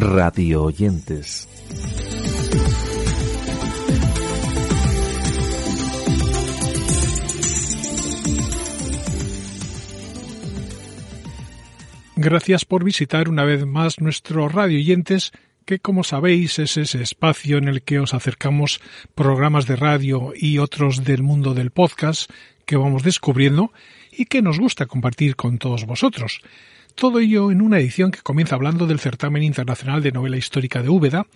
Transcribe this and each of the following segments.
Radio oyentes. Gracias por visitar una vez más nuestro radio oyentes, que como sabéis es ese espacio en el que os acercamos programas de radio y otros del mundo del podcast que vamos descubriendo y que nos gusta compartir con todos vosotros. Todo ello en una edición que comienza hablando del certamen internacional de novela histórica de Úbeda,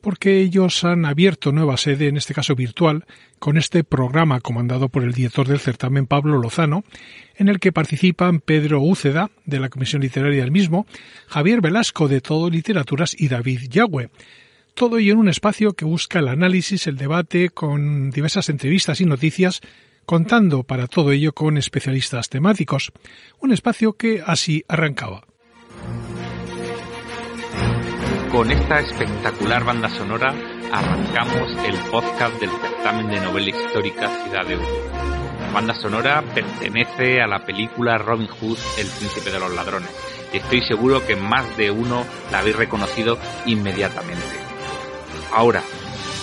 porque ellos han abierto nueva sede, en este caso virtual, con este programa comandado por el director del certamen Pablo Lozano, en el que participan Pedro Úceda, de la Comisión Literaria del mismo, Javier Velasco, de Todo Literaturas, y David Yagüe. Todo ello en un espacio que busca el análisis, el debate, con diversas entrevistas y noticias contando para todo ello con especialistas temáticos, un espacio que así arrancaba. Con esta espectacular banda sonora arrancamos el podcast del certamen de novela histórica Ciudad de Ur. La banda sonora pertenece a la película Robin Hood, El príncipe de los ladrones, y estoy seguro que más de uno la habéis reconocido inmediatamente. Ahora,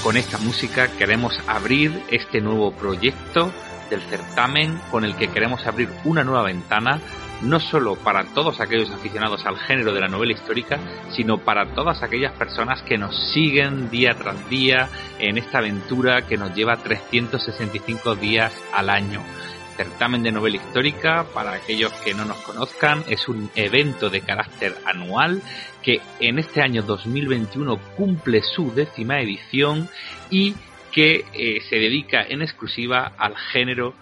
con esta música queremos abrir este nuevo proyecto del certamen con el que queremos abrir una nueva ventana, no solo para todos aquellos aficionados al género de la novela histórica, sino para todas aquellas personas que nos siguen día tras día en esta aventura que nos lleva 365 días al año. Certamen de novela histórica, para aquellos que no nos conozcan, es un evento de carácter anual que en este año 2021 cumple su décima edición y que eh, se dedica en exclusiva al género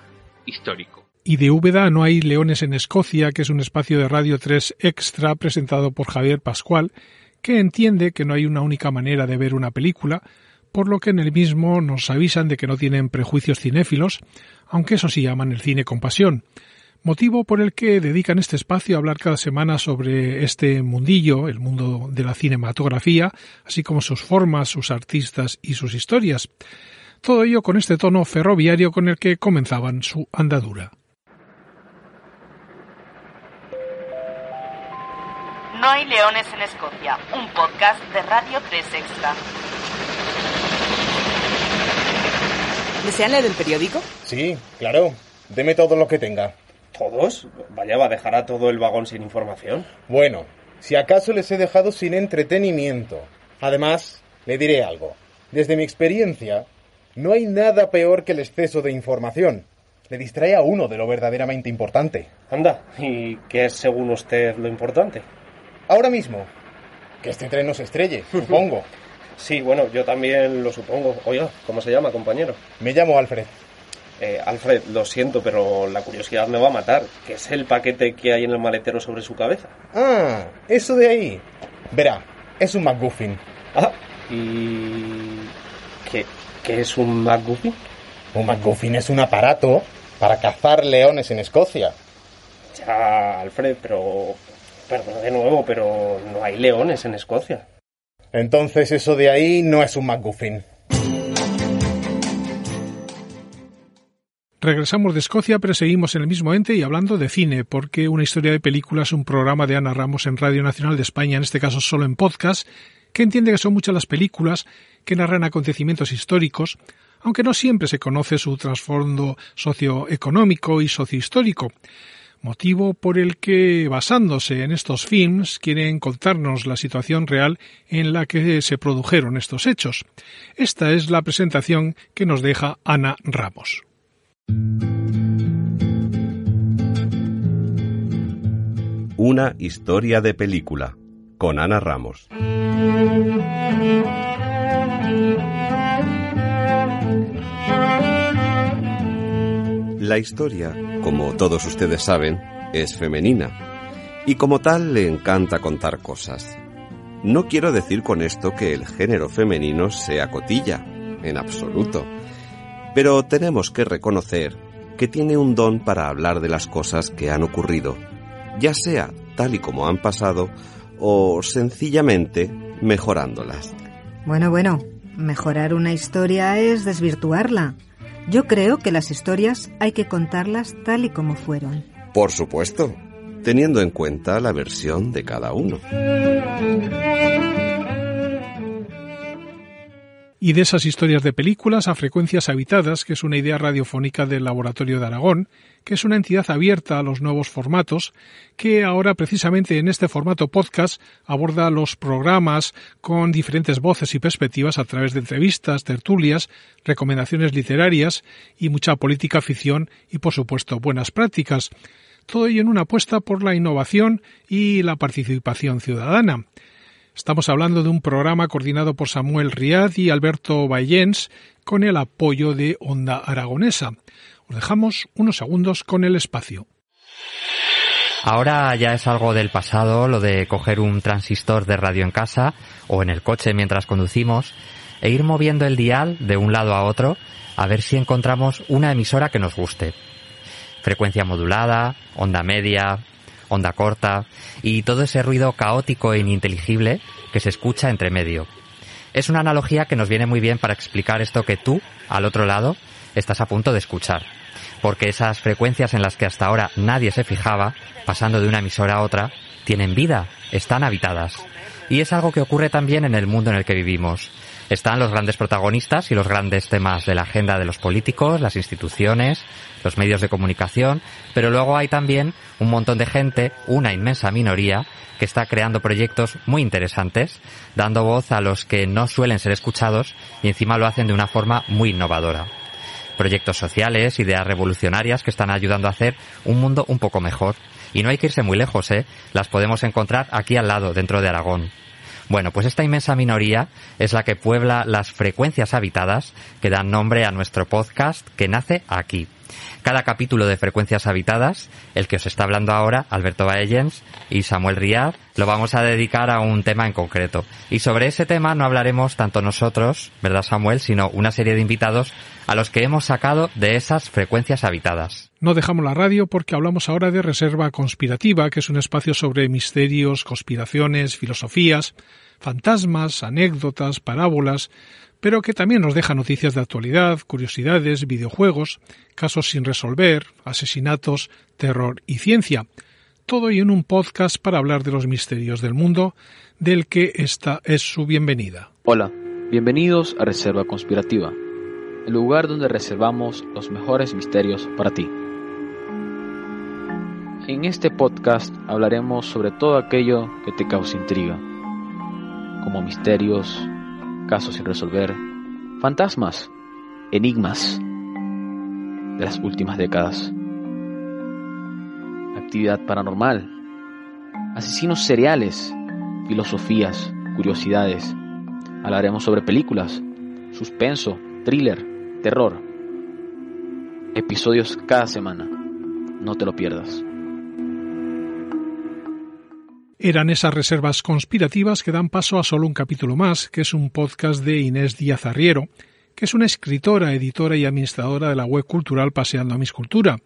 histórico. Y de Úbeda no hay Leones en Escocia, que es un espacio de Radio 3 extra presentado por Javier Pascual, que entiende que no hay una única manera de ver una película, por lo que en el mismo nos avisan de que no tienen prejuicios cinéfilos, aunque eso sí llaman el cine con pasión motivo por el que dedican este espacio a hablar cada semana sobre este mundillo, el mundo de la cinematografía, así como sus formas, sus artistas y sus historias. Todo ello con este tono ferroviario con el que comenzaban su andadura. No hay leones en Escocia, un podcast de Radio 3 Extra. ¿Desean leer el periódico? Sí, claro. Deme todo lo que tenga. ¿Todos? Vaya, va a dejar a todo el vagón sin información. Bueno, si acaso les he dejado sin entretenimiento. Además, le diré algo. Desde mi experiencia, no hay nada peor que el exceso de información. Le distrae a uno de lo verdaderamente importante. Anda, ¿y qué es según usted lo importante? Ahora mismo, que este tren no se estrelle, supongo. sí, bueno, yo también lo supongo. Oiga, ¿cómo se llama, compañero? Me llamo Alfred. Eh, Alfred, lo siento, pero la curiosidad me va a matar. ¿Qué es el paquete que hay en el maletero sobre su cabeza? Ah, eso de ahí. Verá, es un McGuffin. Ah, ¿y qué, qué es un McGuffin? Un McGuffin es un aparato para cazar leones en Escocia. Ya, Alfred, pero... Perdón de nuevo, pero no hay leones en Escocia. Entonces eso de ahí no es un McGuffin. Regresamos de Escocia, pero seguimos en el mismo ente y hablando de cine, porque una historia de películas, un programa de Ana Ramos en Radio Nacional de España, en este caso solo en podcast, que entiende que son muchas las películas que narran acontecimientos históricos, aunque no siempre se conoce su trasfondo socioeconómico y sociohistórico, motivo por el que, basándose en estos films, quieren contarnos la situación real en la que se produjeron estos hechos. Esta es la presentación que nos deja Ana Ramos. Una historia de película con Ana Ramos. La historia, como todos ustedes saben, es femenina y como tal le encanta contar cosas. No quiero decir con esto que el género femenino sea cotilla, en absoluto, pero tenemos que reconocer que tiene un don para hablar de las cosas que han ocurrido, ya sea tal y como han pasado o sencillamente mejorándolas. Bueno, bueno, mejorar una historia es desvirtuarla. Yo creo que las historias hay que contarlas tal y como fueron. Por supuesto, teniendo en cuenta la versión de cada uno. Y de esas historias de películas a frecuencias habitadas, que es una idea radiofónica del Laboratorio de Aragón, que es una entidad abierta a los nuevos formatos, que ahora precisamente en este formato podcast aborda los programas con diferentes voces y perspectivas a través de entrevistas, tertulias, recomendaciones literarias y mucha política ficción y por supuesto buenas prácticas. Todo ello en una apuesta por la innovación y la participación ciudadana. Estamos hablando de un programa coordinado por Samuel Riad y Alberto Bayens con el apoyo de Onda Aragonesa. Os dejamos unos segundos con el espacio. Ahora ya es algo del pasado lo de coger un transistor de radio en casa o en el coche mientras conducimos e ir moviendo el dial de un lado a otro a ver si encontramos una emisora que nos guste. Frecuencia modulada, onda media, onda corta y todo ese ruido caótico e ininteligible que se escucha entre medio. Es una analogía que nos viene muy bien para explicar esto que tú, al otro lado, estás a punto de escuchar. Porque esas frecuencias en las que hasta ahora nadie se fijaba, pasando de una emisora a otra, tienen vida, están habitadas. Y es algo que ocurre también en el mundo en el que vivimos. Están los grandes protagonistas y los grandes temas de la agenda de los políticos, las instituciones, los medios de comunicación, pero luego hay también un montón de gente, una inmensa minoría, que está creando proyectos muy interesantes, dando voz a los que no suelen ser escuchados y encima lo hacen de una forma muy innovadora. Proyectos sociales, ideas revolucionarias que están ayudando a hacer un mundo un poco mejor. Y no hay que irse muy lejos, ¿eh? Las podemos encontrar aquí al lado, dentro de Aragón. Bueno, pues esta inmensa minoría es la que puebla las frecuencias habitadas que dan nombre a nuestro podcast que nace aquí. Cada capítulo de Frecuencias Habitadas, el que os está hablando ahora, Alberto Baellens y Samuel Riad, lo vamos a dedicar a un tema en concreto. Y sobre ese tema no hablaremos tanto nosotros, ¿verdad Samuel?, sino una serie de invitados a los que hemos sacado de esas frecuencias habitadas. No dejamos la radio porque hablamos ahora de Reserva Conspirativa, que es un espacio sobre misterios, conspiraciones, filosofías, fantasmas, anécdotas, parábolas, pero que también nos deja noticias de actualidad, curiosidades, videojuegos, casos sin resolver, asesinatos, terror y ciencia. Todo y en un podcast para hablar de los misterios del mundo, del que esta es su bienvenida. Hola, bienvenidos a Reserva Conspirativa, el lugar donde reservamos los mejores misterios para ti. En este podcast hablaremos sobre todo aquello que te causa intriga, como misterios, casos sin resolver, fantasmas, enigmas de las últimas décadas, actividad paranormal, asesinos seriales, filosofías, curiosidades. Hablaremos sobre películas, suspenso, thriller, terror. Episodios cada semana. No te lo pierdas. Eran esas reservas conspirativas que dan paso a solo un capítulo más, que es un podcast de Inés Díaz Arriero, que es una escritora, editora y administradora de la web cultural Paseando a Mis Cultura.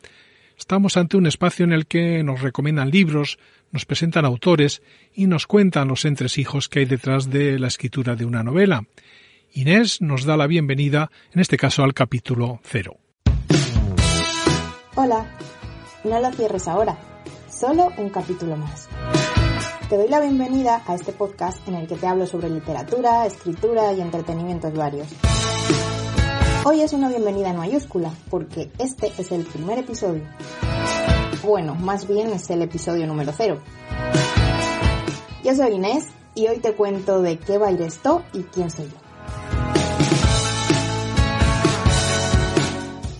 Estamos ante un espacio en el que nos recomiendan libros, nos presentan autores y nos cuentan los entresijos que hay detrás de la escritura de una novela. Inés nos da la bienvenida, en este caso al capítulo cero. Hola, no lo cierres ahora, solo un capítulo más. Te doy la bienvenida a este podcast en el que te hablo sobre literatura, escritura y entretenimientos varios. Hoy es una bienvenida en mayúscula, porque este es el primer episodio. Bueno, más bien es el episodio número cero. Yo soy Inés y hoy te cuento de qué va a ir esto y quién soy yo.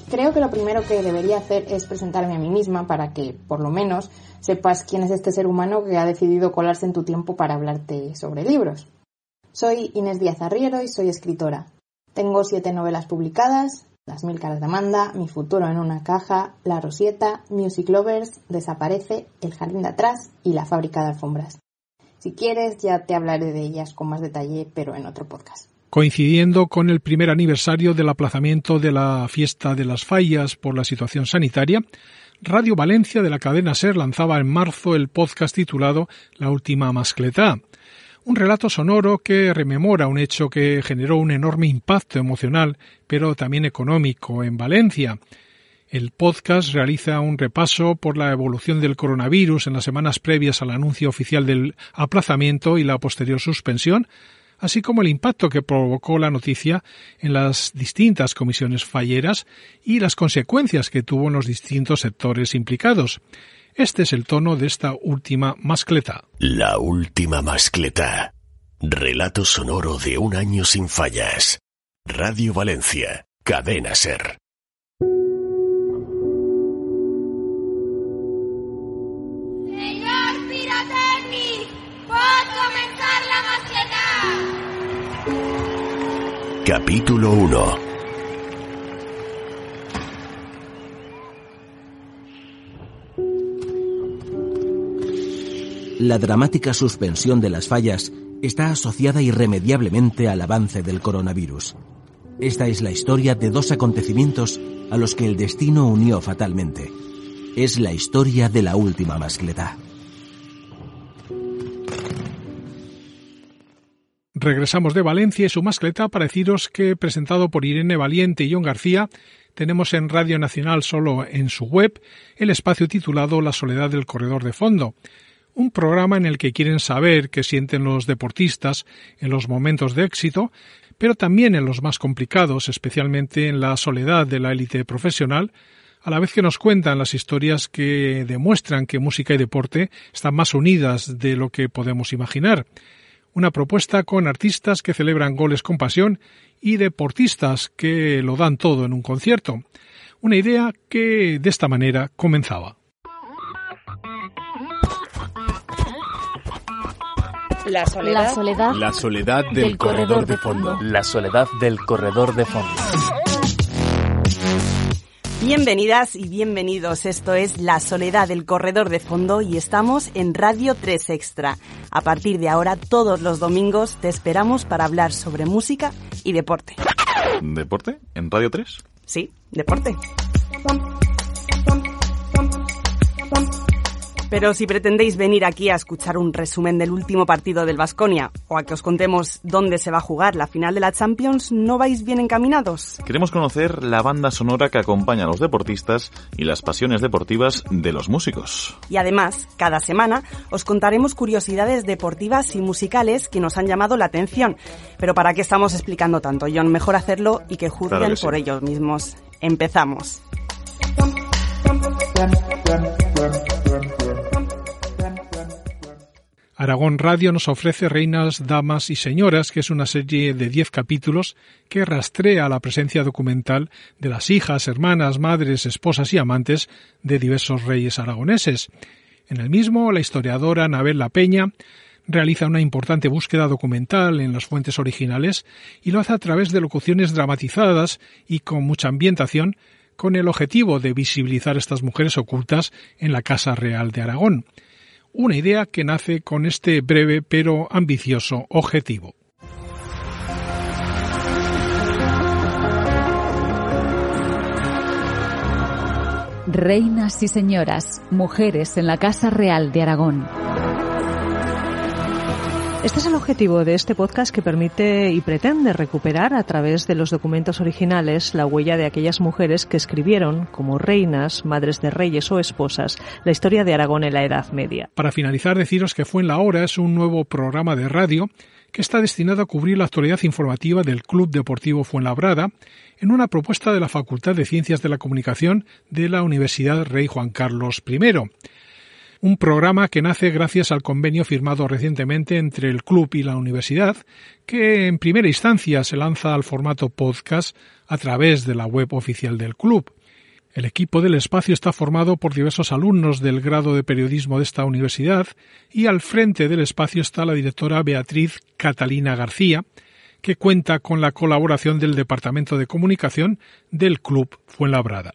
Creo que lo primero que debería hacer es presentarme a mí misma para que, por lo menos, sepas quién es este ser humano que ha decidido colarse en tu tiempo para hablarte sobre libros. Soy Inés Díaz Arriero y soy escritora. Tengo siete novelas publicadas, Las mil caras de Amanda, Mi futuro en una caja, La Rosieta, Music Lovers, Desaparece, El jardín de atrás y La fábrica de alfombras. Si quieres, ya te hablaré de ellas con más detalle, pero en otro podcast. Coincidiendo con el primer aniversario del aplazamiento de la fiesta de las fallas por la situación sanitaria, Radio Valencia de la cadena SER lanzaba en marzo el podcast titulado La última mascleta, un relato sonoro que rememora un hecho que generó un enorme impacto emocional, pero también económico en Valencia. El podcast realiza un repaso por la evolución del coronavirus en las semanas previas al anuncio oficial del aplazamiento y la posterior suspensión, así como el impacto que provocó la noticia en las distintas comisiones falleras y las consecuencias que tuvo en los distintos sectores implicados. Este es el tono de esta última mascleta. La última mascleta. Relato sonoro de un año sin fallas. Radio Valencia. Cadena Ser. Capítulo 1 La dramática suspensión de las fallas está asociada irremediablemente al avance del coronavirus. Esta es la historia de dos acontecimientos a los que el destino unió fatalmente. Es la historia de la última mascleta. Regresamos de Valencia y su mascleta para deciros que, presentado por Irene Valiente y John García, tenemos en Radio Nacional solo en su web el espacio titulado La soledad del corredor de fondo, un programa en el que quieren saber qué sienten los deportistas en los momentos de éxito, pero también en los más complicados, especialmente en la soledad de la élite profesional, a la vez que nos cuentan las historias que demuestran que música y deporte están más unidas de lo que podemos imaginar. Una propuesta con artistas que celebran goles con pasión y deportistas que lo dan todo en un concierto. Una idea que de esta manera comenzaba. La soledad. La soledad. La soledad del, del corredor, corredor, de fondo. La soledad del corredor de fondo. Bienvenidas y bienvenidos. Esto es La Soledad del Corredor de Fondo y estamos en Radio 3 Extra. A partir de ahora, todos los domingos, te esperamos para hablar sobre música y deporte. ¿Deporte? ¿En Radio 3? Sí, deporte. Pero si pretendéis venir aquí a escuchar un resumen del último partido del Vasconia o a que os contemos dónde se va a jugar la final de la Champions, no vais bien encaminados. Queremos conocer la banda sonora que acompaña a los deportistas y las pasiones deportivas de los músicos. Y además, cada semana os contaremos curiosidades deportivas y musicales que nos han llamado la atención. Pero ¿para qué estamos explicando tanto, John? Mejor hacerlo y que juzguen claro que sí. por ellos mismos. Empezamos. Aragón Radio nos ofrece Reinas, Damas y Señoras, que es una serie de diez capítulos que rastrea la presencia documental de las hijas, hermanas, madres, esposas y amantes de diversos reyes aragoneses. En el mismo, la historiadora Anabel La Peña realiza una importante búsqueda documental en las fuentes originales y lo hace a través de locuciones dramatizadas y con mucha ambientación con el objetivo de visibilizar estas mujeres ocultas en la Casa Real de Aragón una idea que nace con este breve pero ambicioso objetivo. Reinas y señoras, mujeres en la Casa Real de Aragón. Este es el objetivo de este podcast que permite y pretende recuperar a través de los documentos originales la huella de aquellas mujeres que escribieron, como reinas, madres de reyes o esposas, la historia de Aragón en la Edad Media. Para finalizar, deciros que Fue en la Hora es un nuevo programa de radio que está destinado a cubrir la actualidad informativa del Club Deportivo Fuenlabrada en una propuesta de la Facultad de Ciencias de la Comunicación de la Universidad Rey Juan Carlos I un programa que nace gracias al convenio firmado recientemente entre el club y la universidad, que en primera instancia se lanza al formato podcast a través de la web oficial del club. El equipo del espacio está formado por diversos alumnos del grado de periodismo de esta universidad y al frente del espacio está la directora Beatriz Catalina García, que cuenta con la colaboración del Departamento de Comunicación del Club Fuenlabrada.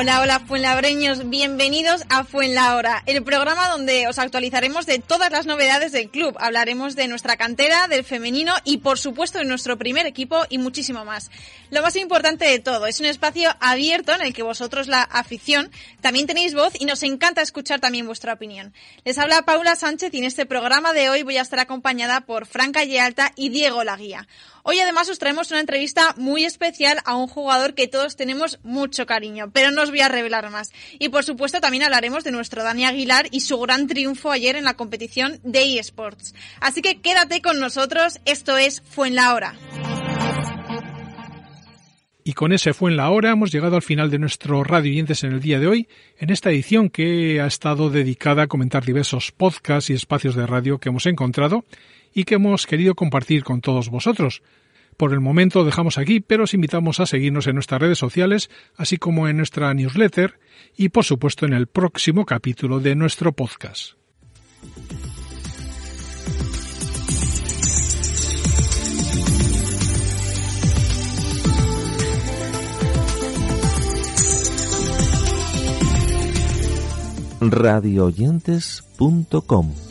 Hola, hola Fuenlabreños, bienvenidos a Fuenlahora, el programa donde os actualizaremos de todas las novedades del club. Hablaremos de nuestra cantera, del femenino y por supuesto de nuestro primer equipo y muchísimo más. Lo más importante de todo, es un espacio abierto en el que vosotros, la afición, también tenéis voz y nos encanta escuchar también vuestra opinión. Les habla Paula Sánchez y en este programa de hoy voy a estar acompañada por Franca Yealta y Diego Laguía. Hoy además os traemos una entrevista muy especial a un jugador que todos tenemos mucho cariño, pero no os voy a revelar más. Y por supuesto también hablaremos de nuestro Dani Aguilar y su gran triunfo ayer en la competición de eSports. Así que quédate con nosotros, esto es Fue en la Hora. Y con ese fue en la hora hemos llegado al final de nuestro Radio Oyentes en el día de hoy, en esta edición que ha estado dedicada a comentar diversos podcasts y espacios de radio que hemos encontrado y que hemos querido compartir con todos vosotros. Por el momento dejamos aquí, pero os invitamos a seguirnos en nuestras redes sociales, así como en nuestra newsletter y por supuesto en el próximo capítulo de nuestro podcast. radioyentes.com